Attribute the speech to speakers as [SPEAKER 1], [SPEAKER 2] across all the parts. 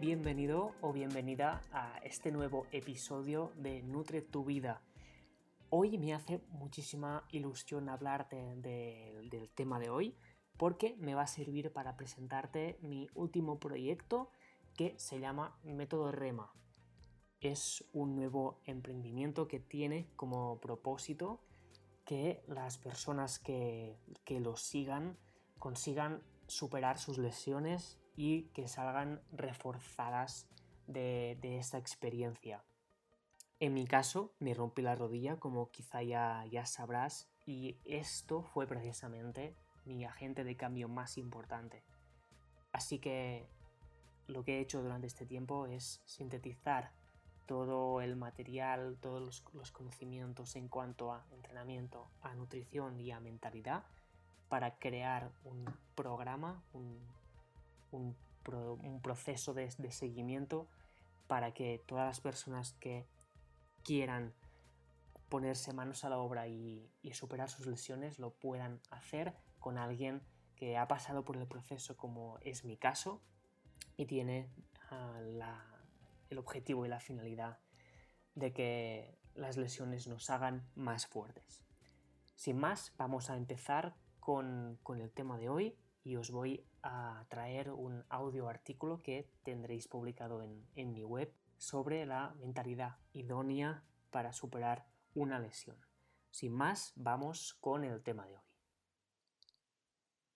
[SPEAKER 1] Bienvenido o bienvenida a este nuevo episodio de Nutre tu vida. Hoy me hace muchísima ilusión hablar del tema de hoy porque me va a servir para presentarte mi último proyecto que se llama Método Rema. Es un nuevo emprendimiento que tiene como propósito que las personas que, que lo sigan consigan superar sus lesiones y que salgan reforzadas de, esta experiencia. En mi caso, me rompí la rodilla, como quizá ya, ya sabrás, y esto fue precisamente mi agente de cambio más importante. Así que lo que he hecho durante este tiempo es sintetizar todo el material, todos los, conocimientos en cuanto a entrenamiento, a nutrición y a mentalidad para crear un programa, un, un, proceso de, seguimiento para que todas las personas que quieran ponerse manos a la obra y, superar sus lesiones lo puedan hacer con alguien que ha pasado por el proceso como es mi caso y tiene ah, el objetivo y la finalidad de que las lesiones nos hagan más fuertes. Sin más, vamos a empezar con, con el tema de hoy y os voy a traer un audio artículo que tendréis publicado en, en mi web sobre la mentalidad idónea para superar una lesión. Sin más, vamos con el tema de hoy.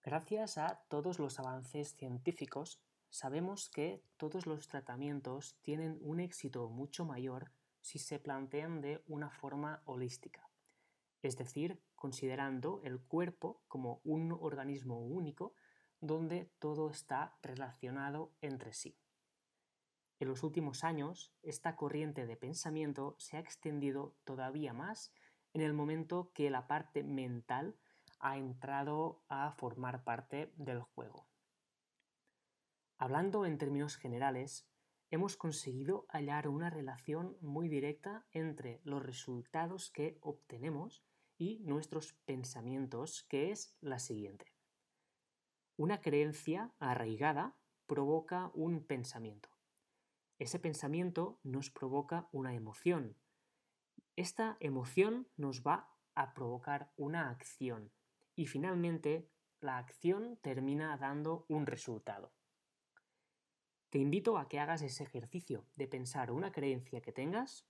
[SPEAKER 1] Gracias a todos los avances científicos, sabemos que todos los tratamientos tienen un éxito mucho mayor si se plantean de una forma holística, es decir, considerando el cuerpo como un organismo único donde todo está relacionado entre sí. En los últimos años, esta corriente de pensamiento se ha extendido todavía más en el momento que la parte mental ha entrado a formar parte del juego. Hablando en términos generales, hemos conseguido hallar una relación muy directa entre los resultados que obtenemos y nuestros pensamientos, que es la siguiente. Una creencia arraigada provoca un pensamiento. Ese pensamiento nos provoca una emoción. Esta emoción nos va a provocar una acción y finalmente la acción termina dando un resultado. Te invito a que hagas ese ejercicio de pensar una creencia que tengas,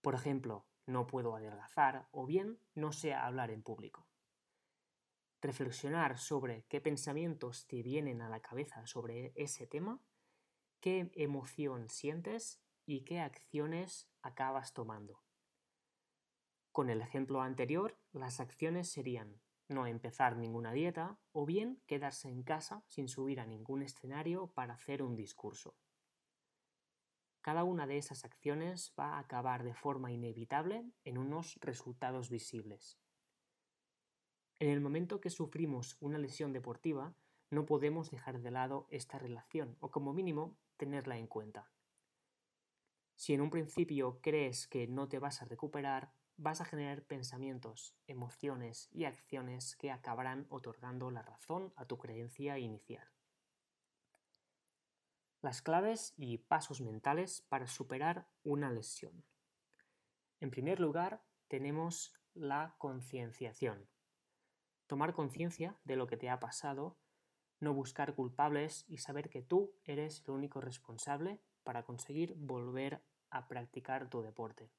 [SPEAKER 1] por ejemplo, no puedo adelgazar o bien no sé hablar en público reflexionar sobre qué pensamientos te vienen a la cabeza sobre ese tema, qué emoción sientes y qué acciones acabas tomando. Con el ejemplo anterior, las acciones serían no empezar ninguna dieta o bien quedarse en casa sin subir a ningún escenario para hacer un discurso. Cada una de esas acciones va a acabar de forma inevitable en unos resultados visibles. En el momento que sufrimos una lesión deportiva, no podemos dejar de lado esta relación o como mínimo tenerla en cuenta. Si en un principio crees que no te vas a recuperar, vas a generar pensamientos, emociones y acciones que acabarán otorgando la razón a tu creencia inicial. Las claves y pasos mentales para superar una lesión. En primer lugar, tenemos la concienciación tomar conciencia de lo que te ha pasado, no buscar culpables y saber que tú eres el único responsable para conseguir volver a practicar tu deporte.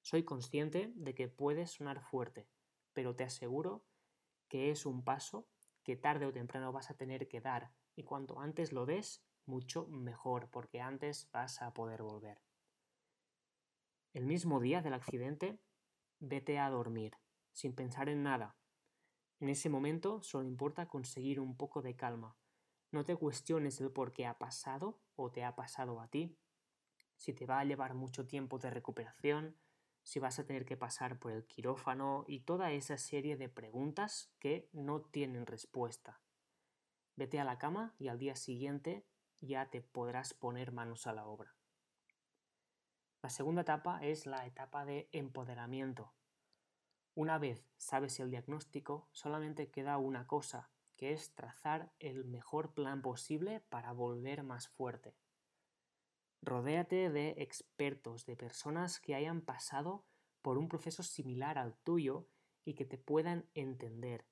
[SPEAKER 1] Soy consciente de que puedes sonar fuerte, pero te aseguro que es un paso que tarde o temprano vas a tener que dar y cuanto antes lo des, mucho mejor, porque antes vas a poder volver. El mismo día del accidente, vete a dormir, sin pensar en nada, en ese momento solo importa conseguir un poco de calma. No te cuestiones el por qué ha pasado o te ha pasado a ti, si te va a llevar mucho tiempo de recuperación, si vas a tener que pasar por el quirófano y toda esa serie de preguntas que no tienen respuesta. Vete a la cama y al día siguiente ya te podrás poner manos a la obra. La segunda etapa es la etapa de empoderamiento. Una vez sabes el diagnóstico, solamente queda una cosa, que es trazar el mejor plan posible para volver más fuerte. Rodéate de expertos, de personas que hayan pasado por un proceso similar al tuyo y que te puedan entender.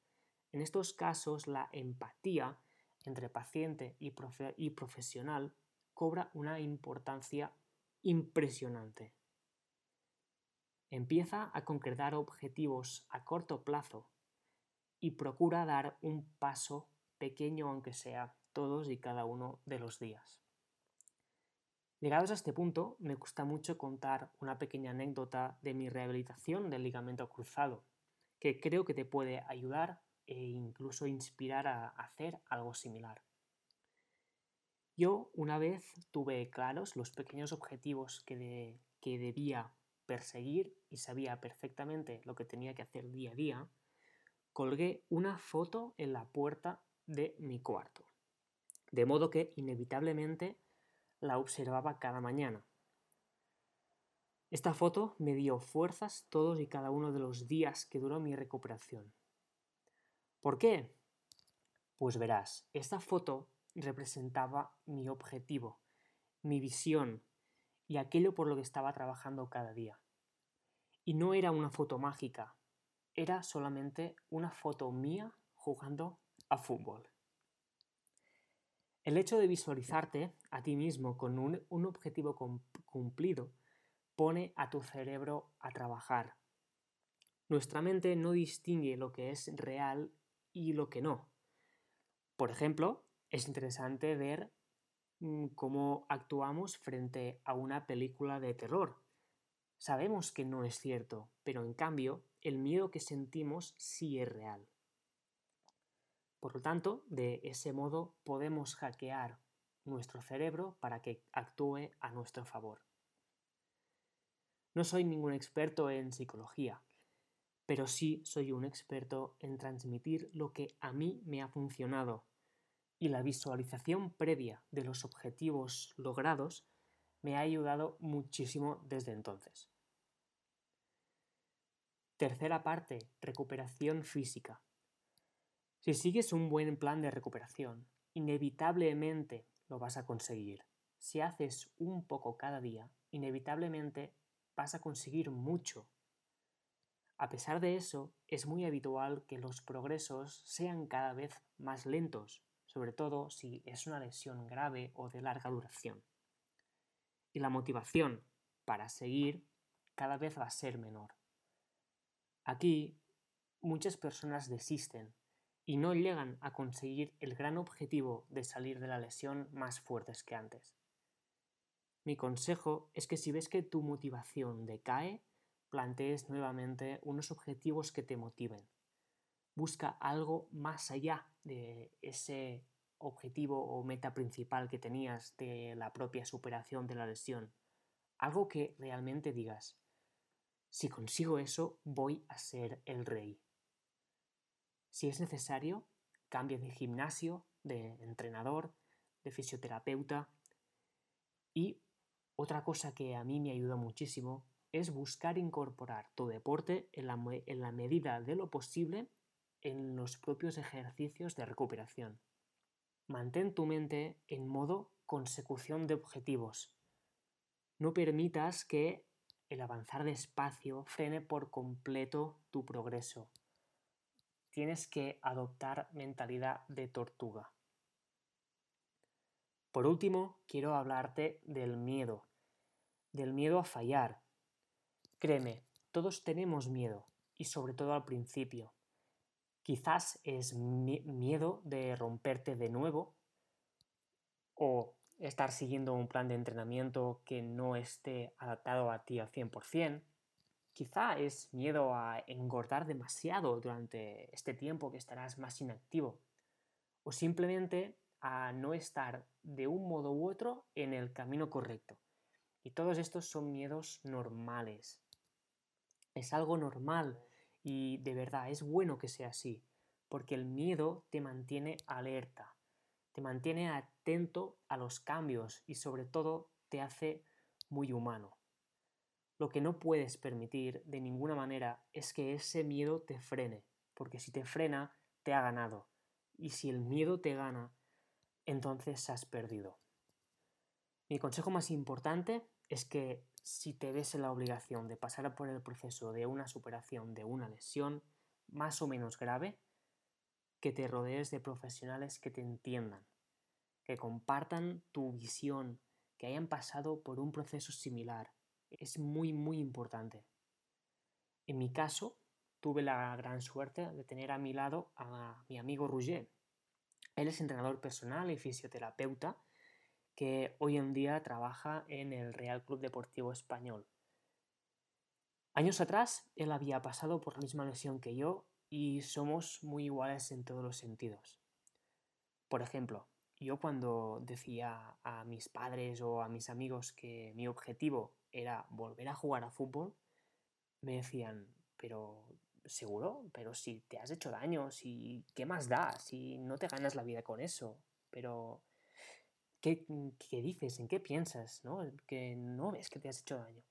[SPEAKER 1] En estos casos, la empatía entre paciente y, profesional cobra una importancia impresionante. Empieza a concretar objetivos a corto plazo y procura dar un paso pequeño aunque sea todos y cada uno de los días. Llegados a este punto, me gusta mucho contar una pequeña anécdota de mi rehabilitación del ligamento cruzado, que creo que te puede ayudar e incluso inspirar a hacer algo similar. Yo una vez tuve claros los pequeños objetivos que, que debía perseguir y sabía perfectamente lo que tenía que hacer día a día, colgué una foto en la puerta de mi cuarto. De modo que inevitablemente la observaba cada mañana. Esta foto me dio fuerzas todos y cada uno de los días que duró mi recuperación. ¿Por qué? Pues verás, esta foto representaba mi objetivo, mi visión y aquello por lo que estaba trabajando cada día. Y no era una foto mágica, era solamente una foto mía jugando a fútbol. El hecho de visualizarte a ti mismo con un, objetivo cumplido pone a tu cerebro a trabajar. Nuestra mente no distingue lo que es real y lo que no. Por ejemplo, es interesante ver mm, cómo actuamos frente a una película de terror. Sabemos que no es cierto, pero en cambio el miedo que sentimos sí es real. Por lo tanto, de ese modo podemos hackear nuestro cerebro para que actúe a nuestro favor. No soy ningún experto en psicología, pero sí soy un experto en transmitir lo que a mí me ha funcionado y la visualización previa de los objetivos logrados me ha ayudado muchísimo desde entonces. Tercera parte, recuperación física. Si sigues un buen plan de recuperación, inevitablemente lo vas a conseguir. Si haces un poco cada día, inevitablemente vas a conseguir mucho. A pesar de eso, es muy habitual que los progresos sean cada vez más lentos, sobre todo si es una lesión grave o de larga duración. Y la motivación para seguir cada vez va a ser menor. Aquí muchas personas desisten y no llegan a conseguir el gran objetivo de salir de la lesión más fuertes que antes. Mi consejo es que si ves que tu motivación decae, plantees nuevamente unos objetivos que te motiven. Busca algo más allá de ese objetivo o meta principal que tenías de la propia superación de la lesión. Algo que realmente digas, si consigo eso, voy a ser el rey. Si es necesario, cambie de gimnasio, de entrenador, de fisioterapeuta. Y otra cosa que a mí me ayuda muchísimo es buscar incorporar tu deporte en la, medida de lo posible en los propios ejercicios de recuperación. Mantén tu mente en modo consecución de objetivos. No permitas que el avanzar despacio frene por completo tu progreso tienes que adoptar mentalidad de tortuga. Por último, quiero hablarte del miedo, del miedo a fallar. Créeme, todos tenemos miedo, y sobre todo al principio. Quizás es miedo de romperte de nuevo o estar siguiendo un plan de entrenamiento que no esté adaptado a ti al 100%, Quizá es miedo a engordar demasiado durante este tiempo que estarás más inactivo. O simplemente a no estar de un modo u otro en el camino correcto. Y todos estos son miedos normales. Es algo normal y de verdad es bueno que sea así, porque el miedo te mantiene alerta, te mantiene atento a los cambios y sobre todo te hace muy humano. Lo que no puedes permitir de ninguna manera es que ese miedo te frene, porque si te frena, te ha ganado. Y si el miedo te gana, entonces has perdido. Mi consejo más importante es que si te ves en la obligación de pasar por el proceso de una superación de una lesión más o menos grave, que te rodees de profesionales que te entiendan, que compartan tu visión, que hayan pasado por un proceso similar. Es muy, muy importante. En mi caso, tuve la gran suerte de tener a mi lado a mi amigo Roger. Él es entrenador personal y fisioterapeuta que hoy en día trabaja en el Real Club Deportivo Español. Años atrás, él había pasado por la misma lesión que yo y somos muy iguales en todos los sentidos. Por ejemplo, yo cuando decía a mis padres o a mis amigos que mi objetivo era volver a jugar a fútbol, me decían, pero seguro, pero si te has hecho daño, si qué más da, si no te ganas la vida con eso, pero ¿qué, qué dices? ¿En qué piensas? ¿no? Que no ves que te has hecho daño.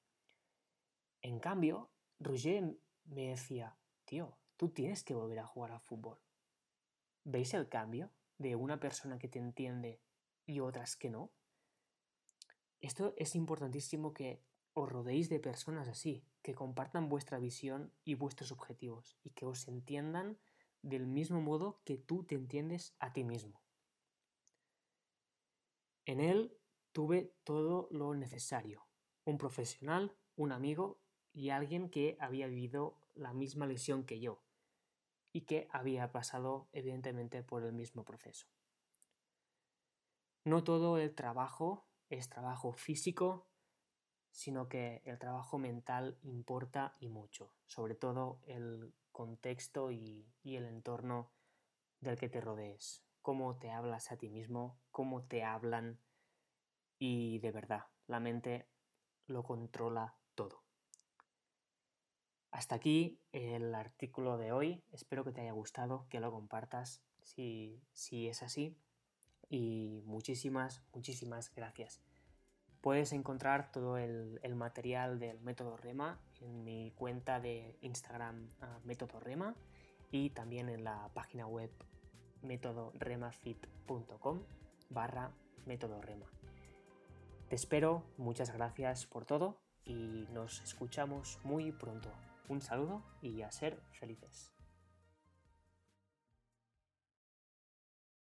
[SPEAKER 1] En cambio, Roger me decía, tío, tú tienes que volver a jugar a fútbol. ¿Veis el cambio de una persona que te entiende y otras que no? Esto es importantísimo que os rodéis de personas así, que compartan vuestra visión y vuestros objetivos y que os entiendan del mismo modo que tú te entiendes a ti mismo. En él tuve todo lo necesario, un profesional, un amigo y alguien que había vivido la misma lesión que yo y que había pasado evidentemente por el mismo proceso. No todo el trabajo es trabajo físico, sino que el trabajo mental importa y mucho, sobre todo el contexto y, y el entorno del que te rodees, cómo te hablas a ti mismo, cómo te hablan y de verdad, la mente lo controla todo. Hasta aquí el artículo de hoy. Espero que te haya gustado, que lo compartas si, es así. Y muchísimas, muchísimas gracias. Puedes encontrar todo el, material del método REMA en mi cuenta de Instagram uh, método REMA y también en la página web métodoremafit.com barra método REMA. Te espero, muchas gracias por todo y nos escuchamos muy pronto. Un saludo y a ser felices.